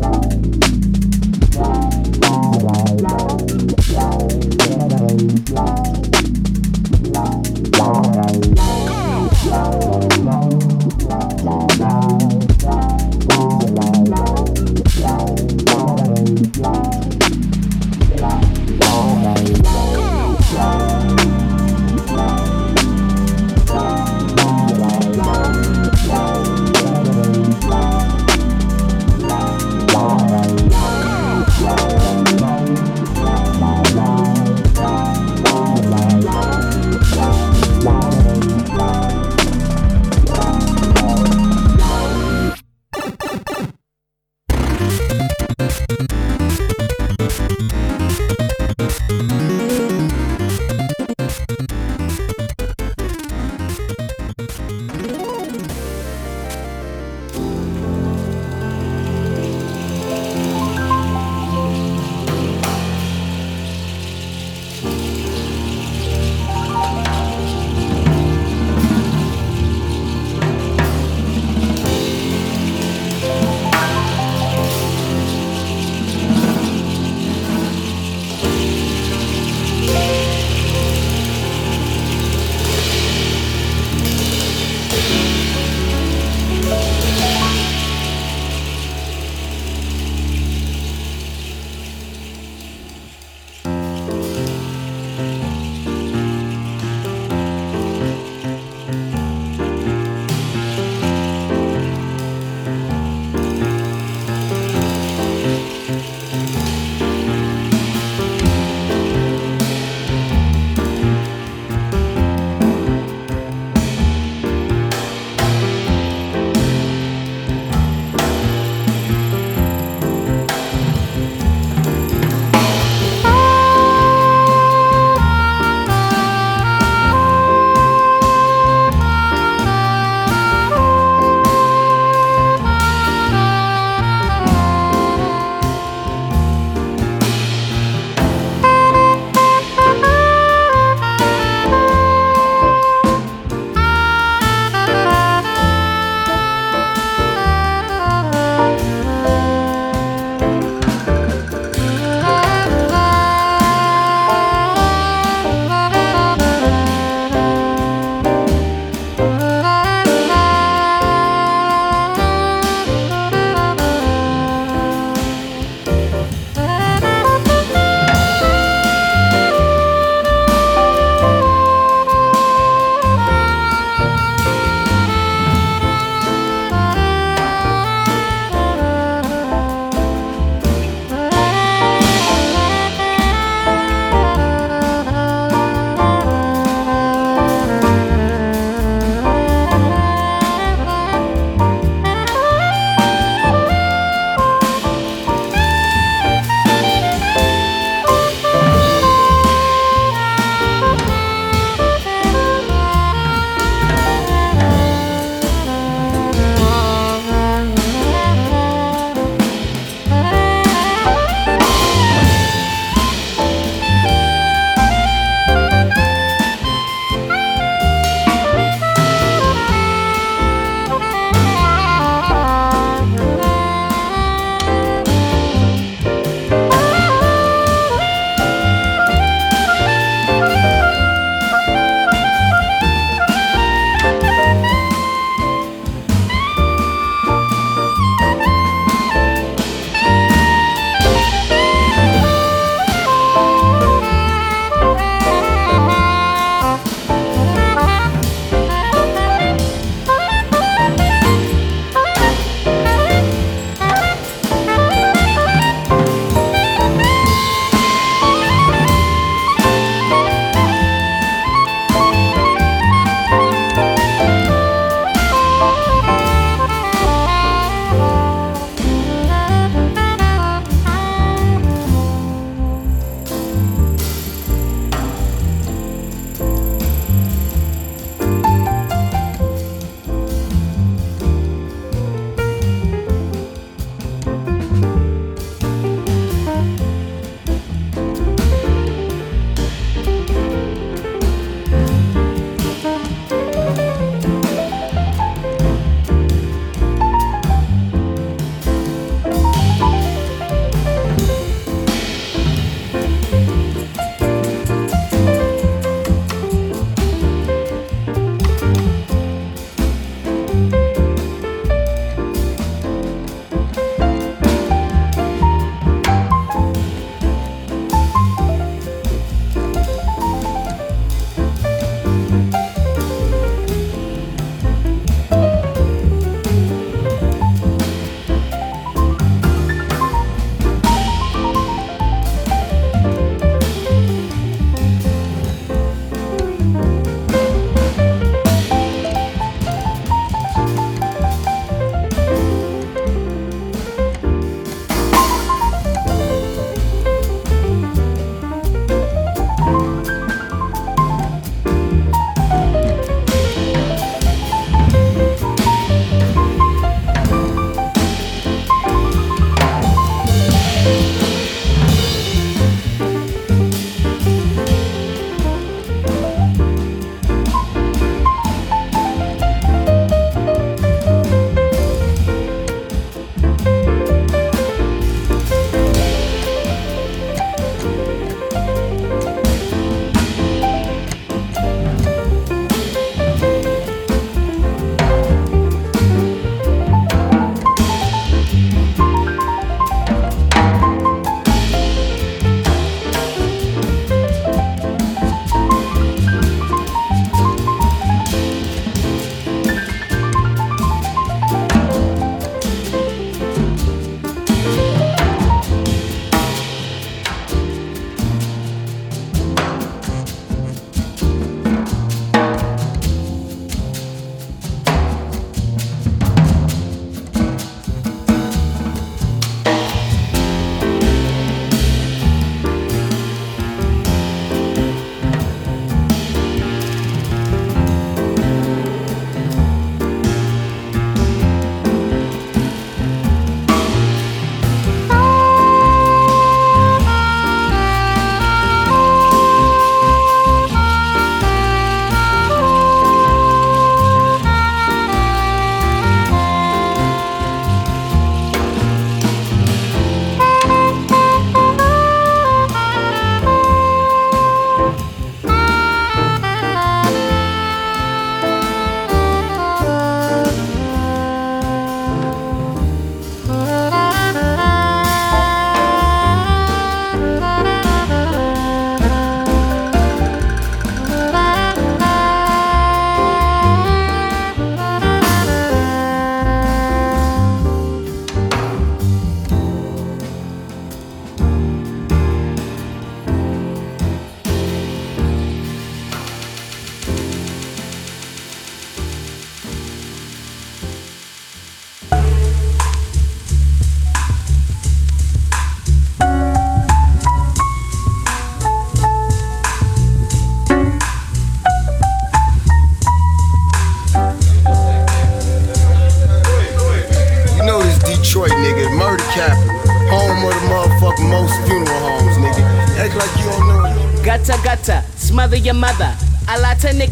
Bye.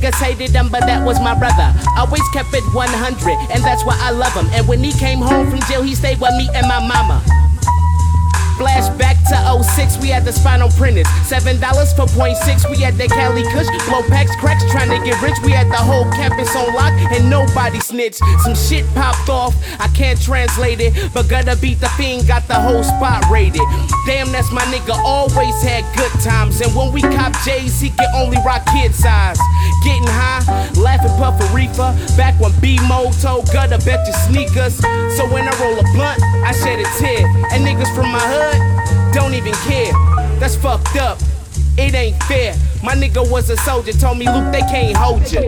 Niggas hated him, um, but that was my brother. Always kept it 100, and that's why I love him. And when he came home from jail, he stayed with me and my mama. Flashback to 06, we had the spinal printers. Seven dollars for point six, we had the Cali Kush. Blow packs, cracks, trying to get rich. We had the whole campus on lock, and nobody snitched. Some shit popped off, I can't translate it. But gotta beat the fiend, got the whole spot rated. Damn, that's my nigga, always had good times. And when we cop J's, he can only rock kid size. Getting high, laughing puff a reefer. Back when B-Mo told Gutter bet your sneakers. So when I roll a blunt, I shed a tear. And niggas from my hood don't even care. That's fucked up. It ain't fair. My nigga was a soldier, told me, Luke, they can't hold you.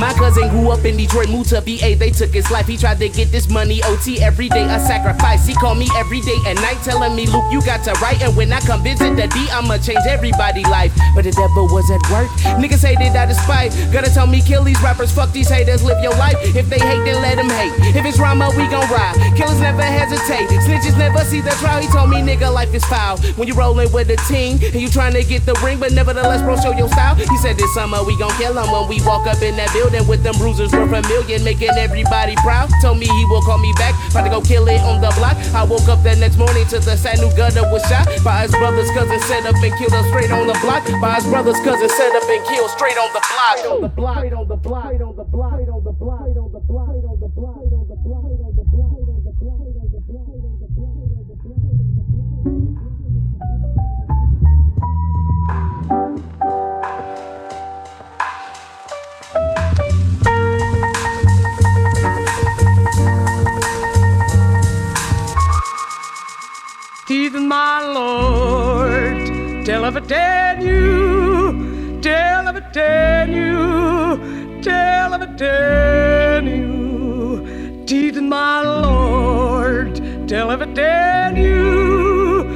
My cousin grew up in Detroit, moved to VA, they took his life. He tried to get this money, OT every day, a sacrifice. He called me every day and night, telling me, Luke, you got to write. And when I come visit the D, I'ma change everybody's life. But the devil was at work. Niggas hated out of spite. Gotta tell me, kill these rappers, fuck these haters, live your life. If they hate, then let them hate. If it's drama, we gon' ride. Killers never hesitate. Snitches never see the trial. He told me, nigga, life is foul. When you rollin' with a team and you trying to get the ring, but nevertheless, bro, show your style. He said this summer we gon' kill him when we walk up in that building with them bruisers worth a million, making everybody proud. Told me he will call me back, about to go kill it on the block. I woke up the next morning to the sad new gutter was shot by his brother's cousin, set up and killed him straight on the block. By his brother's cousin, set up and killed straight on the block. On block, on the block, on block, on the block, on block, on the block, on the block, on the block, on the block, on the block, on Even my Lord, tell of a tell you, tell of a tell you, tell of a tell you, even my Lord, tell of a tell you,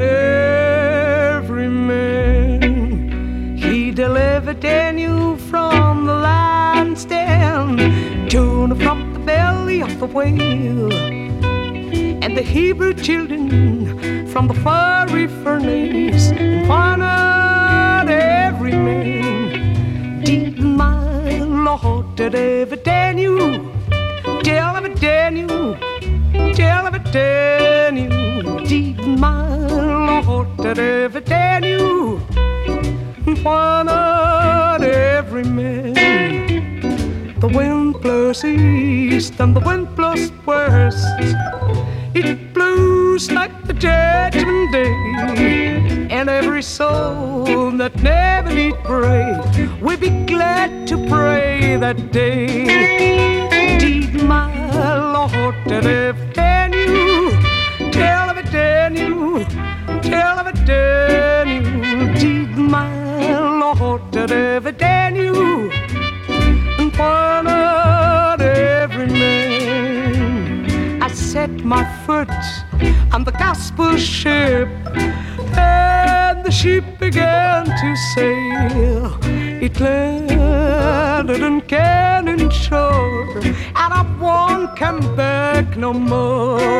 every man. He delivered Daniel from the lion's den, Jonah from the belly of the whale and the Hebrew children from the fiery furnace and honored every man. Deep my Lord, did ever Daniel, tell of a Daniel, tell of a Daniel. Deep my Lord, did ever Daniel, honored every man. The wind blows east and the wind that day. Indeed, my Lord, that if Daniel, tell of it, Daniel, tell of it, Daniel. Indeed, my Lord, that if Daniel, and honored every man. I set my foot on the gospel ship, and the ship began to sail. It landed in no more.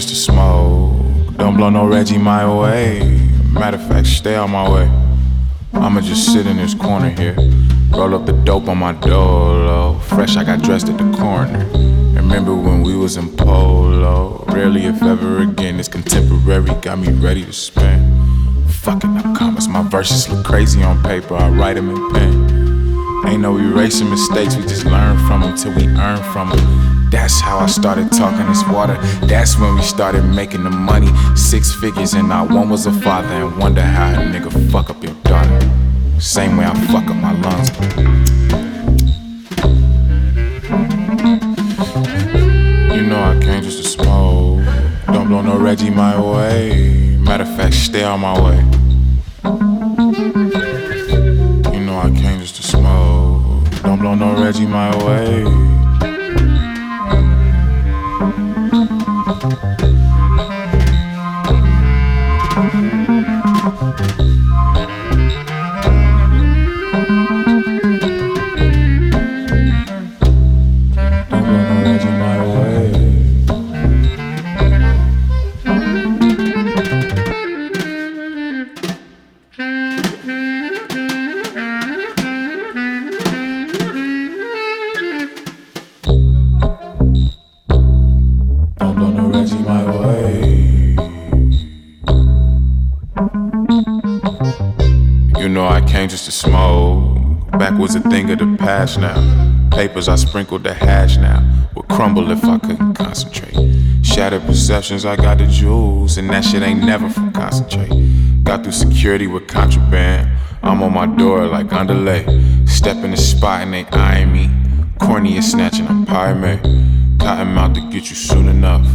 Just to smoke. Don't blow no Reggie my way. Matter of fact, stay on my way. I'ma just sit in this corner here. Roll up the dope on my dolo. Fresh, I got dressed at the corner. Remember when we was in polo? Rarely, if ever again, this contemporary got me ready to spend. Fucking up comments, my verses look crazy on paper. I write them in pen. Ain't no erasing mistakes, we just learn from them till we earn from them. That's how I started talking this water. That's when we started making the money. Six figures, and not one was a father. And wonder how a nigga fuck up your daughter. Same way I fuck up my lungs. You know I came just to smoke. Don't blow no Reggie my way. Matter of fact, stay on my way. You know I came just to smoke. Don't blow no Reggie my way. Thank you. Now. Papers I sprinkled the hash now. Would crumble if I couldn't concentrate. Shattered perceptions, I got the jewels, and that shit ain't never from concentrate. Got through security with contraband. I'm on my door like underlay. Step in the spot and they eyeing me. Corny is snatching a pyramid. Cotton mouth to get you soon enough.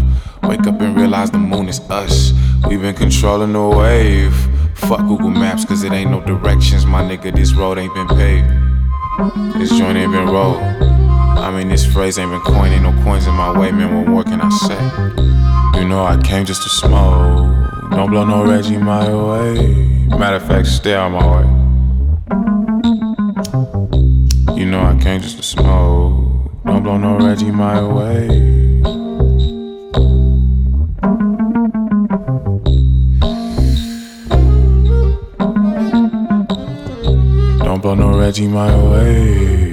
Wake up and realize the moon is us. We've been controlling the wave. Fuck Google Maps, cause it ain't no directions, my nigga. This road ain't been paved. This joint ain't been rolled. I mean, this phrase ain't been coined, ain't no coins in my way, man. What more can I say? You know, I came just to smoke. Don't blow no Reggie my way. Matter of fact, stay on my way. You know, I came just to smoke. Don't blow no Reggie my way. No my way.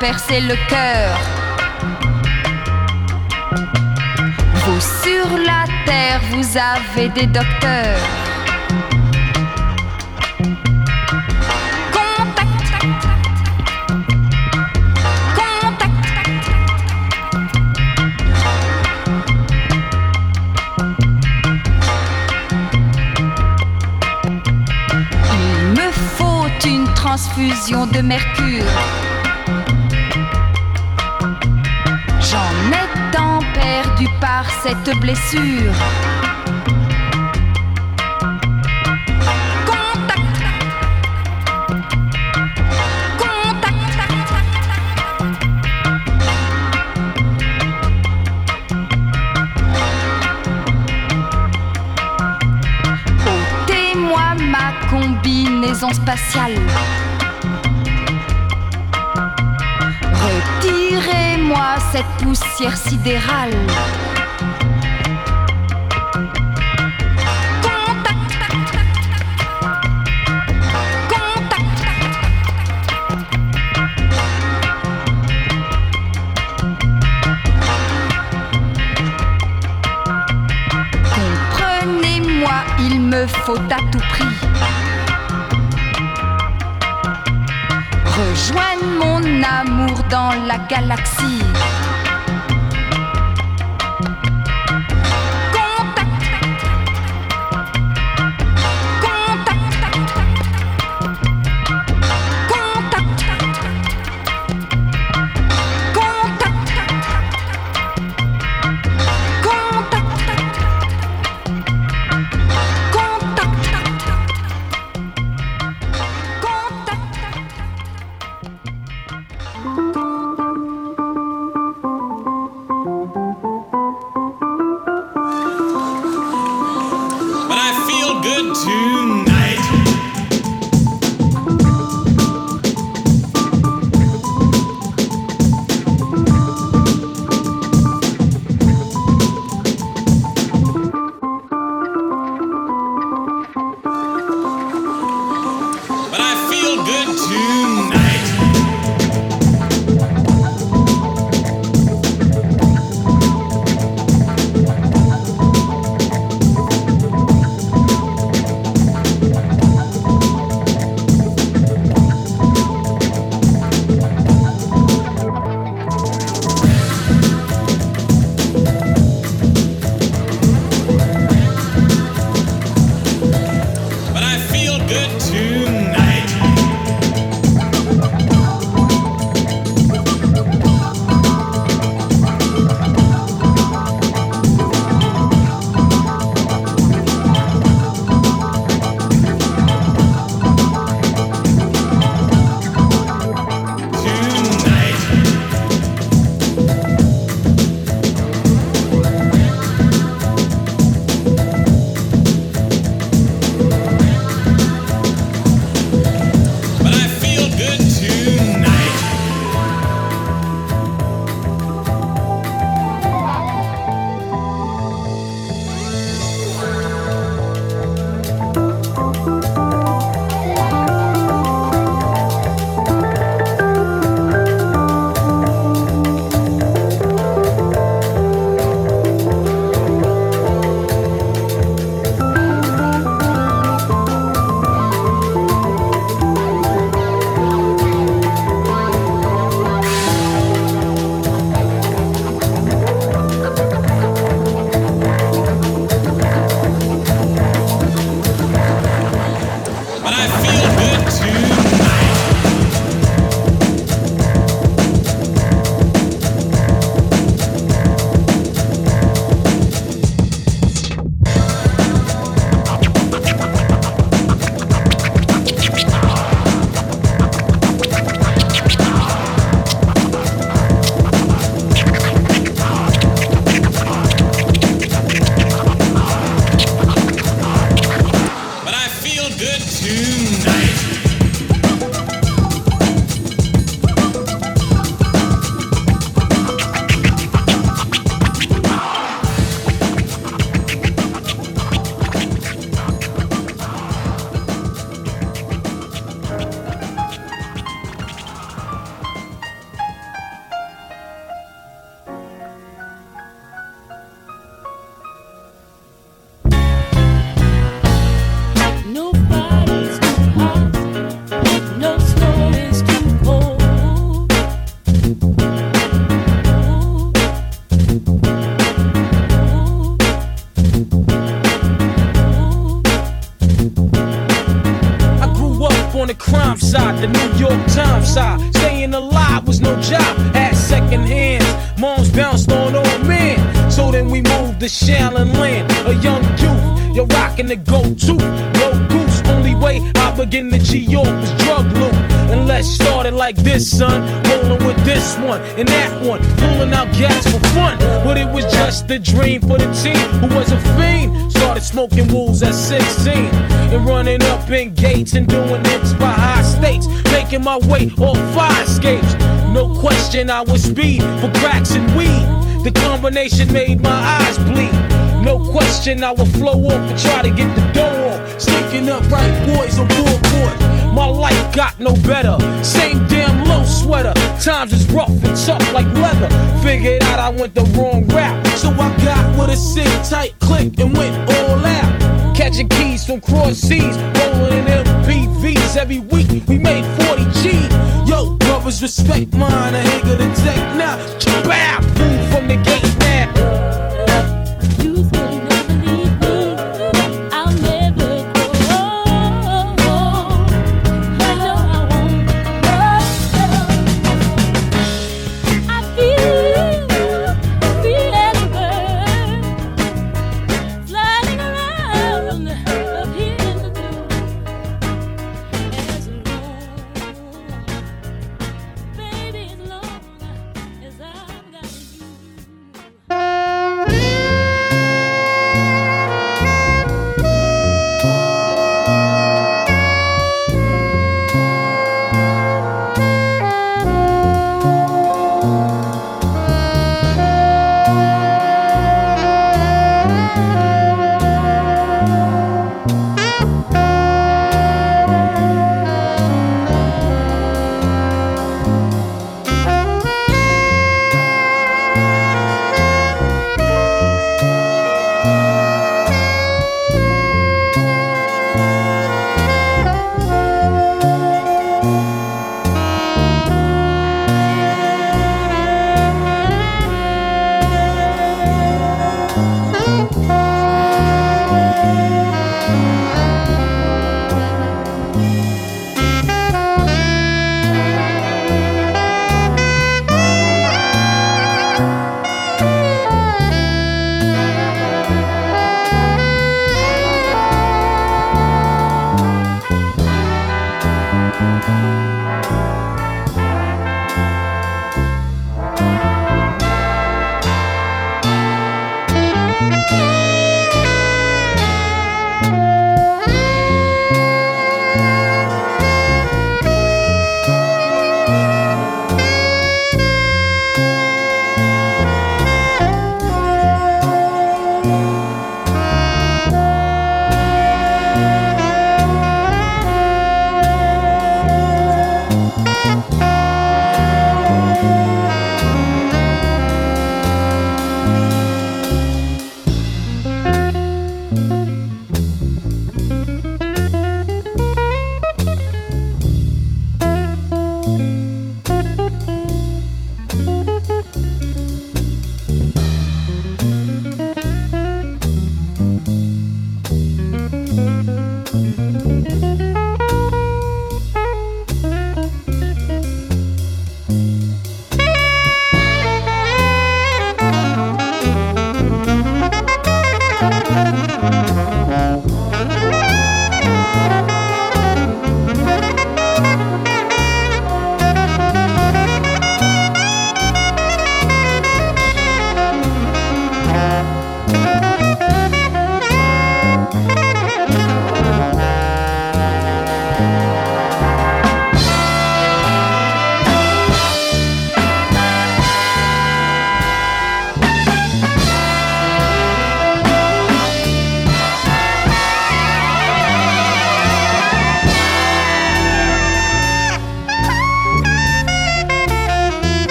percer le cœur. Vous sur la terre, vous avez des docteurs. transfusion de mercure. Par cette blessure. Ôtez-moi ma combinaison spatiale. Retirez-moi cette poussière sidérale. Faut à tout prix rejoindre mon amour dans la galaxie. Like this, son. Rolling with this one and that one, pulling out gas for fun. But it was just a dream for the team who was a fiend. Started smoking wools at 16 and running up in gates and doing hits by high stakes. Making my way off fire escapes. No question, I was speed for cracks and weed. The combination made my eyes bleed. No question, I would flow off and try to get the dough off. Sneaking up right boys on board. My life got no better. Same damn low sweater. Times is rough and tough like leather. Figured out I went the wrong route. So I got with a sick tight click and went all out. Catching keys from cross seas, rolling in MPVs every week. We made 40 G. Yo, brothers, respect mine. I ain't gonna take now. Bow, move from the gate